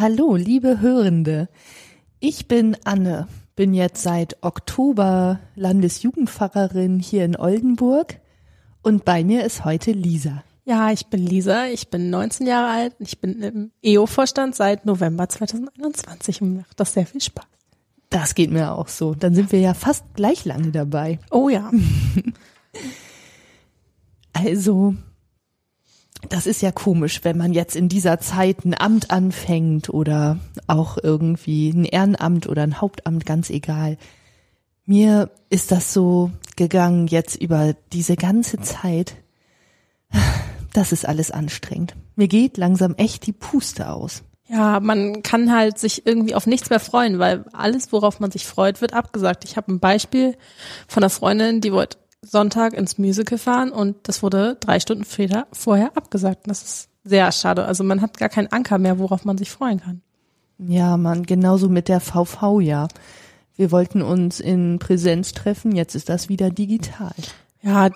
Hallo, liebe Hörende. Ich bin Anne, bin jetzt seit Oktober Landesjugendpfarrerin hier in Oldenburg und bei mir ist heute Lisa. Ja, ich bin Lisa, ich bin 19 Jahre alt und ich bin im EO-Vorstand seit November 2021 und macht das sehr viel Spaß. Das geht mir auch so. Dann sind wir ja fast gleich lange dabei. Oh ja. Also, das ist ja komisch, wenn man jetzt in dieser Zeit ein Amt anfängt oder auch irgendwie ein Ehrenamt oder ein Hauptamt, ganz egal. Mir ist das so gegangen jetzt über diese ganze Zeit. Das ist alles anstrengend. Mir geht langsam echt die Puste aus. Ja, man kann halt sich irgendwie auf nichts mehr freuen, weil alles, worauf man sich freut, wird abgesagt. Ich habe ein Beispiel von einer Freundin, die wollte Sonntag ins Musical fahren und das wurde drei Stunden später vorher abgesagt. das ist sehr schade. Also man hat gar keinen Anker mehr, worauf man sich freuen kann. Ja, man, genauso mit der VV ja. Wir wollten uns in Präsenz treffen, jetzt ist das wieder digital. Ja,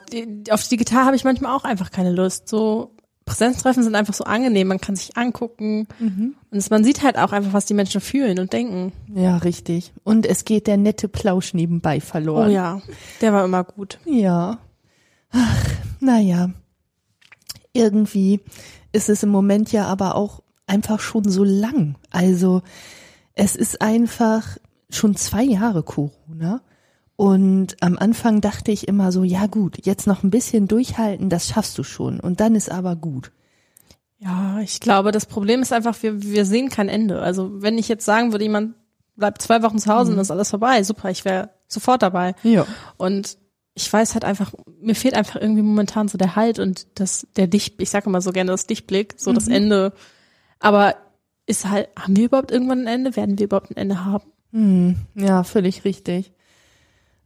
auf digital habe ich manchmal auch einfach keine Lust. So Präsenztreffen sind einfach so angenehm, man kann sich angucken mhm. und man sieht halt auch einfach, was die Menschen fühlen und denken. Ja, richtig. Und es geht der nette Plausch nebenbei verloren. Oh ja, der war immer gut. Ja. Ach, naja. Irgendwie ist es im Moment ja aber auch einfach schon so lang. Also es ist einfach schon zwei Jahre Corona. Und am Anfang dachte ich immer so, ja gut, jetzt noch ein bisschen durchhalten, das schaffst du schon. Und dann ist aber gut. Ja, ich glaube, das Problem ist einfach, wir, wir sehen kein Ende. Also wenn ich jetzt sagen würde, jemand bleibt zwei Wochen zu Hause mhm. und ist alles vorbei, super, ich wäre sofort dabei. Ja. Und ich weiß halt einfach, mir fehlt einfach irgendwie momentan so der Halt und das, der Dicht, ich sage immer so gerne das Dichtblick, so mhm. das Ende. Aber ist halt, haben wir überhaupt irgendwann ein Ende? Werden wir überhaupt ein Ende haben? Mhm. Ja, völlig richtig.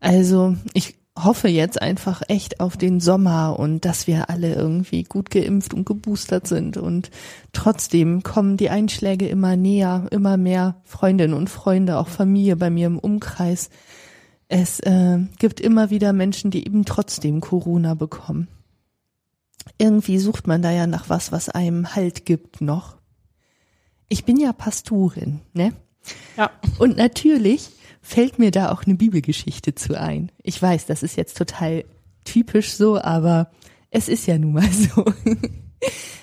Also ich hoffe jetzt einfach echt auf den Sommer und dass wir alle irgendwie gut geimpft und geboostert sind und trotzdem kommen die Einschläge immer näher, immer mehr Freundinnen und Freunde, auch Familie bei mir im Umkreis. Es äh, gibt immer wieder Menschen, die eben trotzdem Corona bekommen. Irgendwie sucht man da ja nach was, was einem Halt gibt noch. Ich bin ja Pastorin, ne? Ja. Und natürlich fällt mir da auch eine Bibelgeschichte zu ein. Ich weiß, das ist jetzt total typisch so, aber es ist ja nun mal so.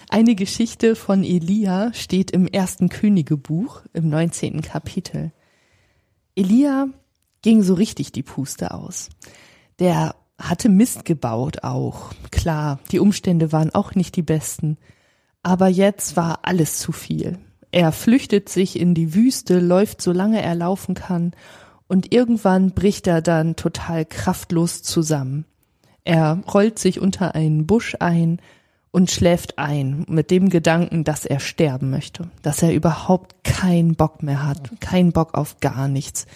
Eine Geschichte von Elia steht im ersten Königebuch im 19. Kapitel. Elia ging so richtig die Puste aus. Der hatte Mist gebaut auch. Klar, die Umstände waren auch nicht die besten. Aber jetzt war alles zu viel. Er flüchtet sich in die Wüste, läuft so lange er laufen kann und irgendwann bricht er dann total kraftlos zusammen. Er rollt sich unter einen Busch ein und schläft ein mit dem Gedanken, dass er sterben möchte, dass er überhaupt keinen Bock mehr hat, keinen Bock auf gar nichts.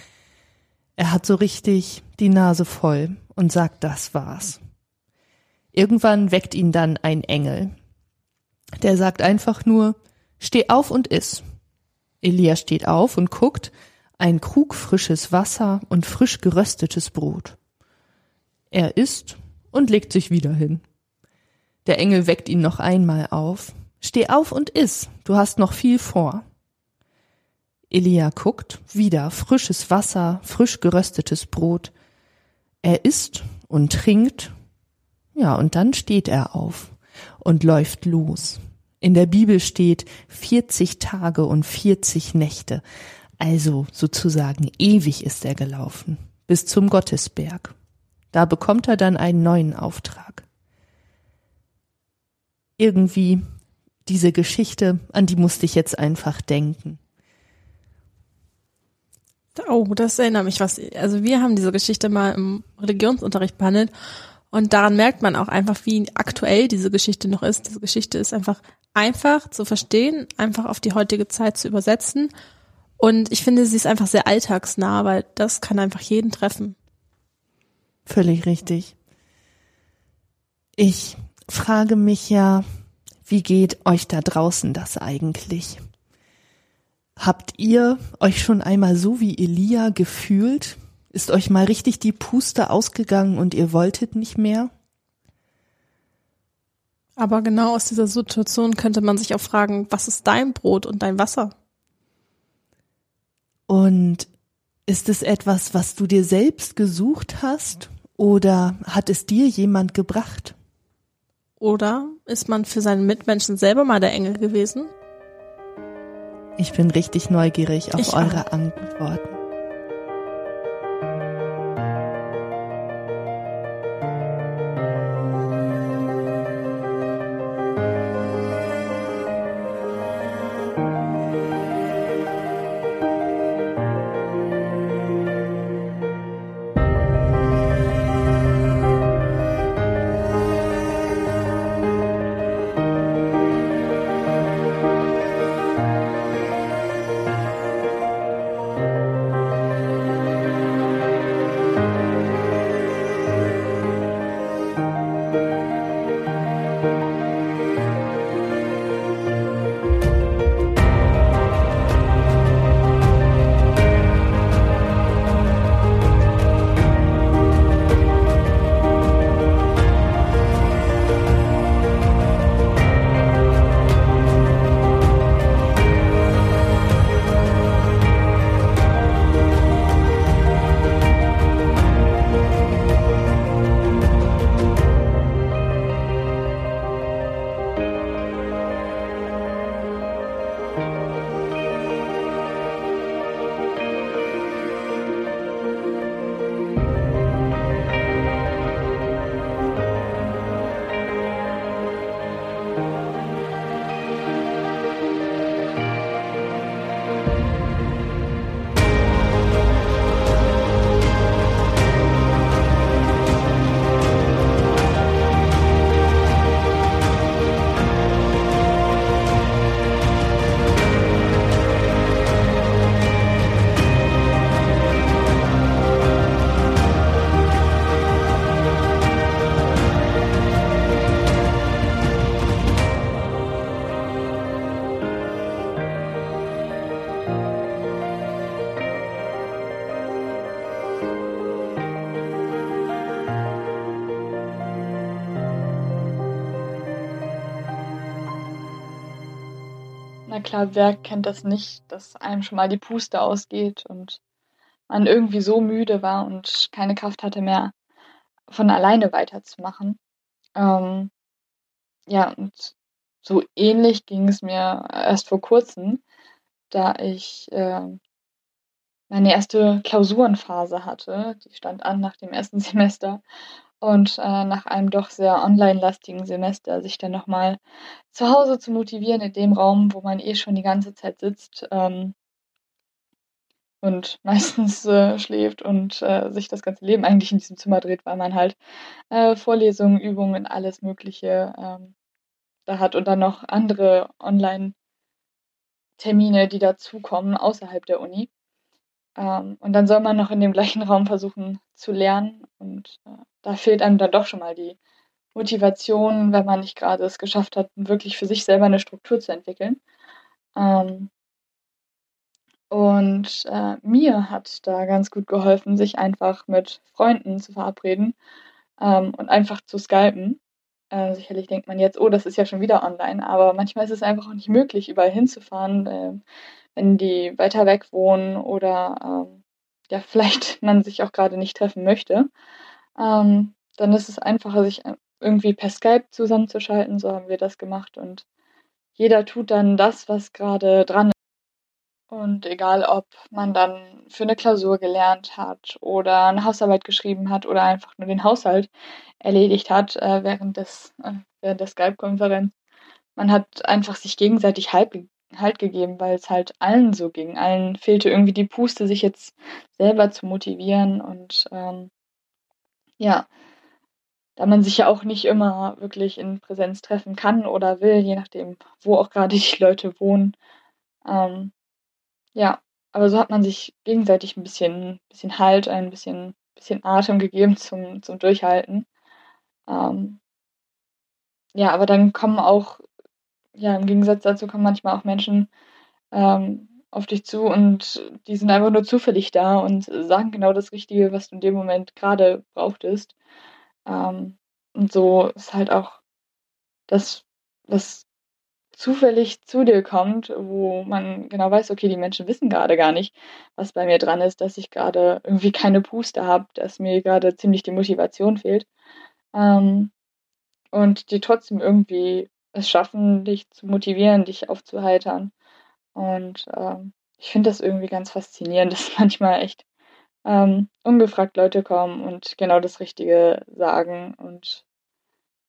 Er hat so richtig die Nase voll und sagt, das war's. Irgendwann weckt ihn dann ein Engel. Der sagt einfach nur, steh auf und iss. Elia steht auf und guckt, ein Krug frisches Wasser und frisch geröstetes Brot. Er isst und legt sich wieder hin. Der Engel weckt ihn noch einmal auf. Steh auf und iss, du hast noch viel vor. Elia guckt, wieder frisches Wasser, frisch geröstetes Brot. Er isst und trinkt, ja, und dann steht er auf und läuft los. In der Bibel steht 40 Tage und 40 Nächte. Also sozusagen ewig ist er gelaufen, bis zum Gottesberg. Da bekommt er dann einen neuen Auftrag. Irgendwie diese Geschichte, an die musste ich jetzt einfach denken. Oh, das erinnert mich was. Also wir haben diese Geschichte mal im Religionsunterricht behandelt und daran merkt man auch einfach, wie aktuell diese Geschichte noch ist. Diese Geschichte ist einfach einfach zu verstehen, einfach auf die heutige Zeit zu übersetzen und ich finde, sie ist einfach sehr alltagsnah, weil das kann einfach jeden treffen. Völlig richtig. Ich frage mich ja, wie geht euch da draußen das eigentlich? Habt ihr euch schon einmal so wie Elia gefühlt? Ist euch mal richtig die Puste ausgegangen und ihr wolltet nicht mehr? Aber genau aus dieser Situation könnte man sich auch fragen, was ist dein Brot und dein Wasser? Und ist es etwas, was du dir selbst gesucht hast oder hat es dir jemand gebracht? Oder ist man für seine Mitmenschen selber mal der Engel gewesen? Ich bin richtig neugierig auf ich eure auch. Antworten. Klar, wer kennt das nicht, dass einem schon mal die Puste ausgeht und man irgendwie so müde war und keine Kraft hatte mehr, von alleine weiterzumachen. Ähm, ja, und so ähnlich ging es mir erst vor kurzem, da ich äh, meine erste Klausurenphase hatte. Die stand an nach dem ersten Semester und äh, nach einem doch sehr online-lastigen Semester sich dann nochmal zu Hause zu motivieren in dem Raum, wo man eh schon die ganze Zeit sitzt ähm, und meistens äh, schläft und äh, sich das ganze Leben eigentlich in diesem Zimmer dreht, weil man halt äh, Vorlesungen, Übungen, alles Mögliche ähm, da hat und dann noch andere Online-Termine, die dazukommen außerhalb der Uni. Ähm, und dann soll man noch in dem gleichen Raum versuchen zu lernen. Und äh, da fehlt einem dann doch schon mal die Motivation, wenn man nicht gerade es geschafft hat, wirklich für sich selber eine Struktur zu entwickeln. Ähm, und äh, mir hat da ganz gut geholfen, sich einfach mit Freunden zu verabreden ähm, und einfach zu skypen. Äh, sicherlich denkt man jetzt, oh, das ist ja schon wieder online, aber manchmal ist es einfach auch nicht möglich, überall hinzufahren. Äh, wenn die weiter weg wohnen oder ähm, ja, vielleicht man sich auch gerade nicht treffen möchte, ähm, dann ist es einfacher, sich äh, irgendwie per Skype zusammenzuschalten. So haben wir das gemacht und jeder tut dann das, was gerade dran ist. Und egal, ob man dann für eine Klausur gelernt hat oder eine Hausarbeit geschrieben hat oder einfach nur den Haushalt erledigt hat äh, während, des, äh, während der Skype-Konferenz, man hat einfach sich gegenseitig halb, Halt gegeben, weil es halt allen so ging. Allen fehlte irgendwie die Puste, sich jetzt selber zu motivieren und ähm, ja, da man sich ja auch nicht immer wirklich in Präsenz treffen kann oder will, je nachdem, wo auch gerade die Leute wohnen. Ähm, ja, aber so hat man sich gegenseitig ein bisschen, bisschen Halt, ein bisschen, bisschen Atem gegeben zum, zum Durchhalten. Ähm, ja, aber dann kommen auch ja, im Gegensatz dazu kommen manchmal auch Menschen ähm, auf dich zu und die sind einfach nur zufällig da und sagen genau das Richtige, was du in dem Moment gerade brauchtest. Ähm, und so ist halt auch das, was zufällig zu dir kommt, wo man genau weiß, okay, die Menschen wissen gerade gar nicht, was bei mir dran ist, dass ich gerade irgendwie keine Puste habe, dass mir gerade ziemlich die Motivation fehlt. Ähm, und die trotzdem irgendwie es schaffen, dich zu motivieren, dich aufzuheitern. Und ähm, ich finde das irgendwie ganz faszinierend, dass manchmal echt ähm, ungefragt Leute kommen und genau das Richtige sagen. Und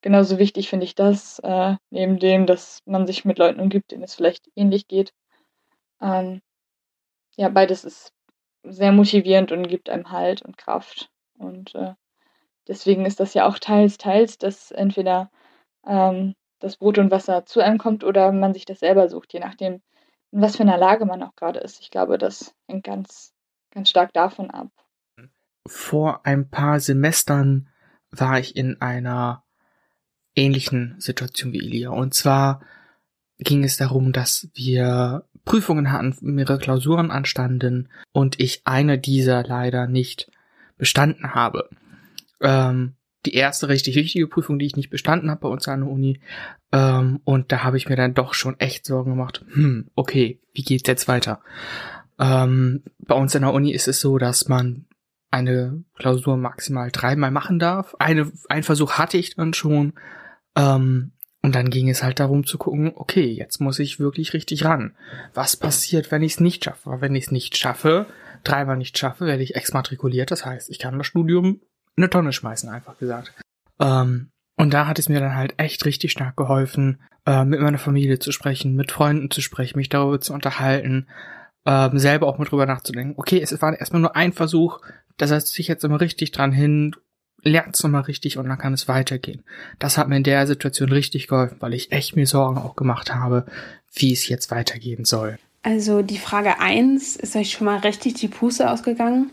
genauso wichtig finde ich das, äh, neben dem, dass man sich mit Leuten umgibt, denen es vielleicht ähnlich geht. Ähm, ja, beides ist sehr motivierend und gibt einem Halt und Kraft. Und äh, deswegen ist das ja auch teils, teils, dass entweder ähm, das Brot und Wasser zu einem kommt oder man sich das selber sucht, je nachdem, in was für einer Lage man auch gerade ist. Ich glaube, das hängt ganz, ganz stark davon ab. Vor ein paar Semestern war ich in einer ähnlichen Situation wie Elia. Und zwar ging es darum, dass wir Prüfungen hatten, mehrere Klausuren anstanden und ich eine dieser leider nicht bestanden habe. Ähm, die erste richtig wichtige Prüfung, die ich nicht bestanden habe bei uns an der Uni. Ähm, und da habe ich mir dann doch schon echt Sorgen gemacht. Hm, okay, wie geht's jetzt weiter? Ähm, bei uns an der Uni ist es so, dass man eine Klausur maximal dreimal machen darf. Eine, ein Versuch hatte ich dann schon. Ähm, und dann ging es halt darum zu gucken, okay, jetzt muss ich wirklich richtig ran. Was passiert, wenn ich es nicht schaffe? Wenn ich es nicht schaffe, dreimal nicht schaffe, werde ich exmatrikuliert. Das heißt, ich kann das Studium eine Tonne schmeißen, einfach gesagt. Ähm, und da hat es mir dann halt echt richtig stark geholfen, äh, mit meiner Familie zu sprechen, mit Freunden zu sprechen, mich darüber zu unterhalten, ähm, selber auch mal drüber nachzudenken. Okay, es war erstmal nur ein Versuch, da setzt sich jetzt immer richtig dran hin, lernt es nochmal richtig und dann kann es weitergehen. Das hat mir in der Situation richtig geholfen, weil ich echt mir Sorgen auch gemacht habe, wie es jetzt weitergehen soll. Also die Frage eins ist euch schon mal richtig die Puste ausgegangen.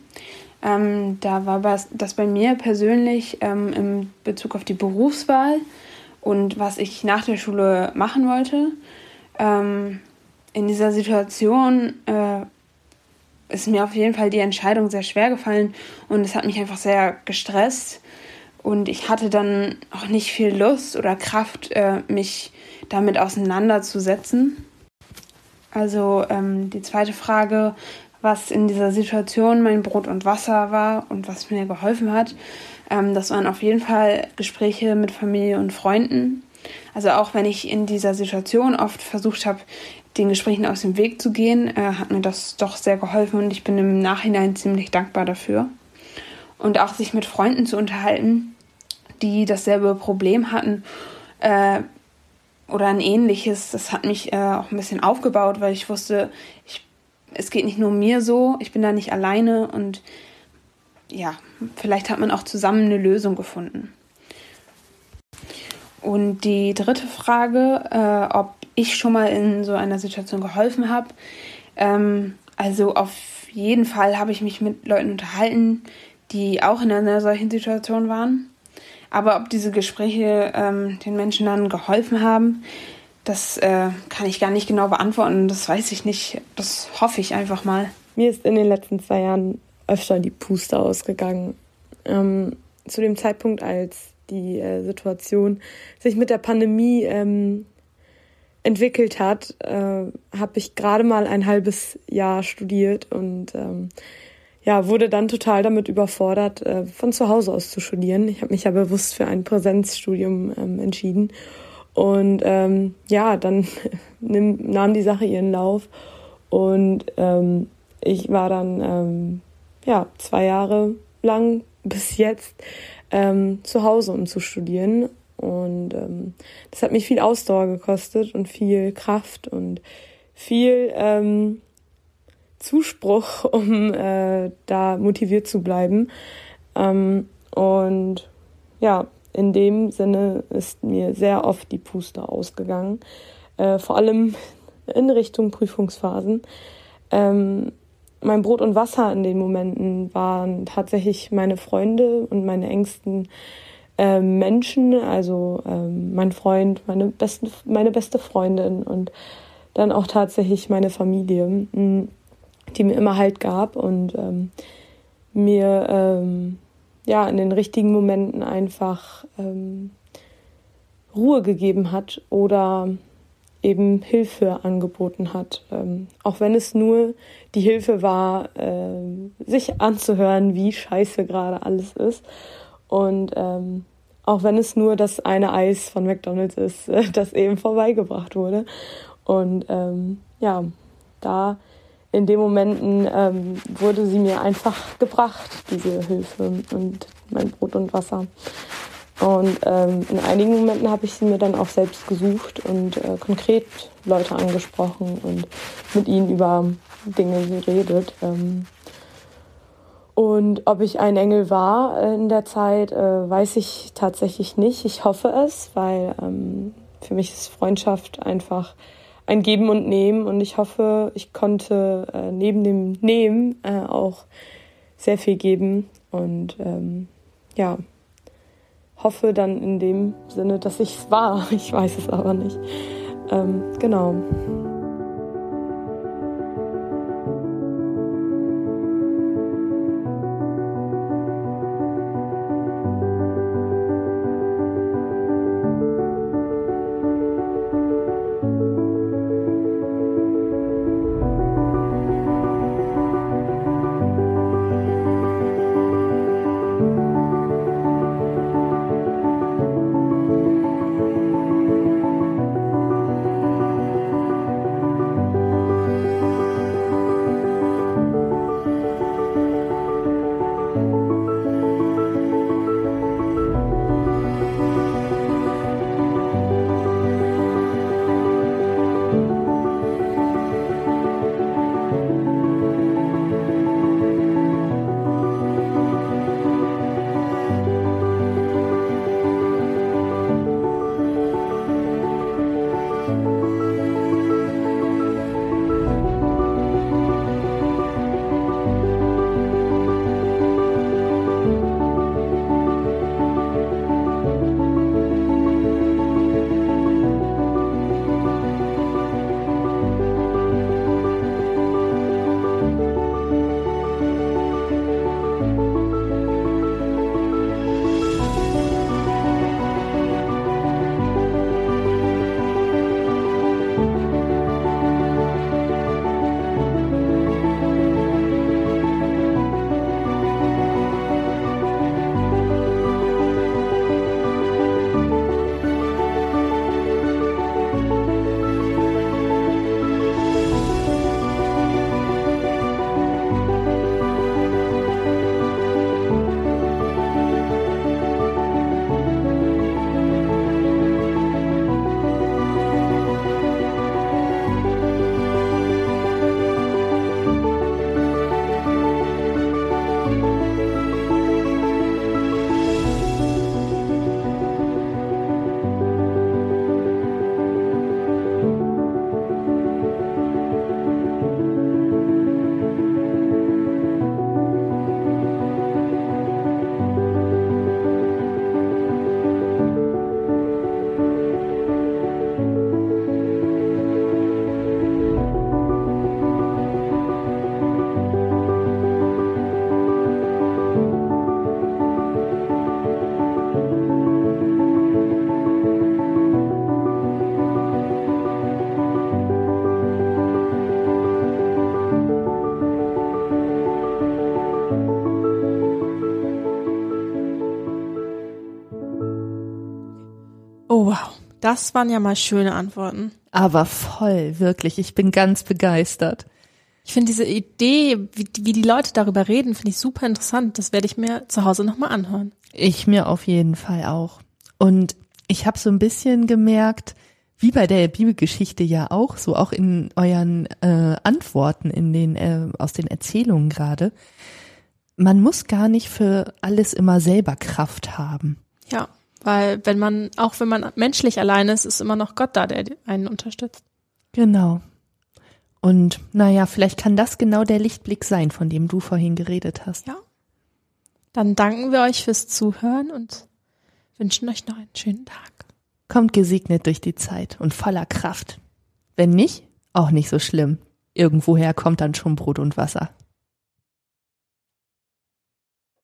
Ähm, da war das bei mir persönlich ähm, im Bezug auf die Berufswahl und was ich nach der Schule machen wollte. Ähm, in dieser Situation äh, ist mir auf jeden Fall die Entscheidung sehr schwer gefallen und es hat mich einfach sehr gestresst. Und ich hatte dann auch nicht viel Lust oder Kraft, äh, mich damit auseinanderzusetzen. Also ähm, die zweite Frage, was in dieser Situation mein Brot und Wasser war und was mir geholfen hat. Ähm, das waren auf jeden Fall Gespräche mit Familie und Freunden. Also auch wenn ich in dieser Situation oft versucht habe, den Gesprächen aus dem Weg zu gehen, äh, hat mir das doch sehr geholfen und ich bin im Nachhinein ziemlich dankbar dafür. Und auch sich mit Freunden zu unterhalten, die dasselbe Problem hatten äh, oder ein ähnliches, das hat mich äh, auch ein bisschen aufgebaut, weil ich wusste, ich es geht nicht nur mir so, ich bin da nicht alleine und ja, vielleicht hat man auch zusammen eine Lösung gefunden. Und die dritte Frage, äh, ob ich schon mal in so einer Situation geholfen habe. Ähm, also auf jeden Fall habe ich mich mit Leuten unterhalten, die auch in einer solchen Situation waren. Aber ob diese Gespräche ähm, den Menschen dann geholfen haben, das äh, kann ich gar nicht genau beantworten. Das weiß ich nicht. Das hoffe ich einfach mal. Mir ist in den letzten zwei Jahren öfter die Puste ausgegangen. Ähm, zu dem Zeitpunkt, als die äh, Situation sich mit der Pandemie ähm, entwickelt hat, äh, habe ich gerade mal ein halbes Jahr studiert und ähm, ja, wurde dann total damit überfordert, äh, von zu Hause aus zu studieren. Ich habe mich ja bewusst für ein Präsenzstudium ähm, entschieden und ähm, ja, dann nahm die Sache ihren Lauf und ähm, ich war dann ähm, ja zwei Jahre lang bis jetzt ähm, zu Hause, um zu studieren. Und ähm, das hat mich viel Ausdauer gekostet und viel Kraft und viel ähm, Zuspruch, um äh, da motiviert zu bleiben. Ähm, und ja, in dem Sinne ist mir sehr oft die Puste ausgegangen, äh, vor allem in Richtung Prüfungsphasen. Ähm, mein Brot und Wasser in den Momenten waren tatsächlich meine Freunde und meine engsten äh, Menschen, also ähm, mein Freund, meine, besten, meine beste Freundin und dann auch tatsächlich meine Familie, die mir immer Halt gab und ähm, mir ähm, ja in den richtigen Momenten einfach ähm, Ruhe gegeben hat oder eben Hilfe angeboten hat. Ähm, auch wenn es nur die Hilfe war, äh, sich anzuhören, wie scheiße gerade alles ist. Und ähm, auch wenn es nur das eine Eis von McDonald's ist, äh, das eben vorbeigebracht wurde. Und ähm, ja, da in den Momenten ähm, wurde sie mir einfach gebracht, diese Hilfe und mein Brot und Wasser. Und ähm, in einigen Momenten habe ich sie mir dann auch selbst gesucht und äh, konkret Leute angesprochen und mit ihnen über Dinge geredet. Ähm, und ob ich ein Engel war in der Zeit, äh, weiß ich tatsächlich nicht. Ich hoffe es, weil ähm, für mich ist Freundschaft einfach ein Geben und Nehmen. Und ich hoffe, ich konnte äh, neben dem Nehmen äh, auch sehr viel geben. Und ähm, ja, hoffe dann in dem Sinne, dass ich es war. Ich weiß es aber nicht. Ähm, genau. Das waren ja mal schöne Antworten. Aber voll, wirklich. Ich bin ganz begeistert. Ich finde diese Idee, wie, wie die Leute darüber reden, finde ich super interessant. Das werde ich mir zu Hause nochmal anhören. Ich mir auf jeden Fall auch. Und ich habe so ein bisschen gemerkt, wie bei der Bibelgeschichte ja auch, so auch in euren äh, Antworten in den äh, aus den Erzählungen gerade, man muss gar nicht für alles immer selber Kraft haben. Ja. Weil wenn man, auch wenn man menschlich allein ist, ist immer noch Gott da, der einen unterstützt. Genau. Und naja, vielleicht kann das genau der Lichtblick sein, von dem du vorhin geredet hast. Ja. Dann danken wir euch fürs Zuhören und wünschen euch noch einen schönen Tag. Kommt gesegnet durch die Zeit und voller Kraft. Wenn nicht, auch nicht so schlimm. Irgendwoher kommt dann schon Brot und Wasser.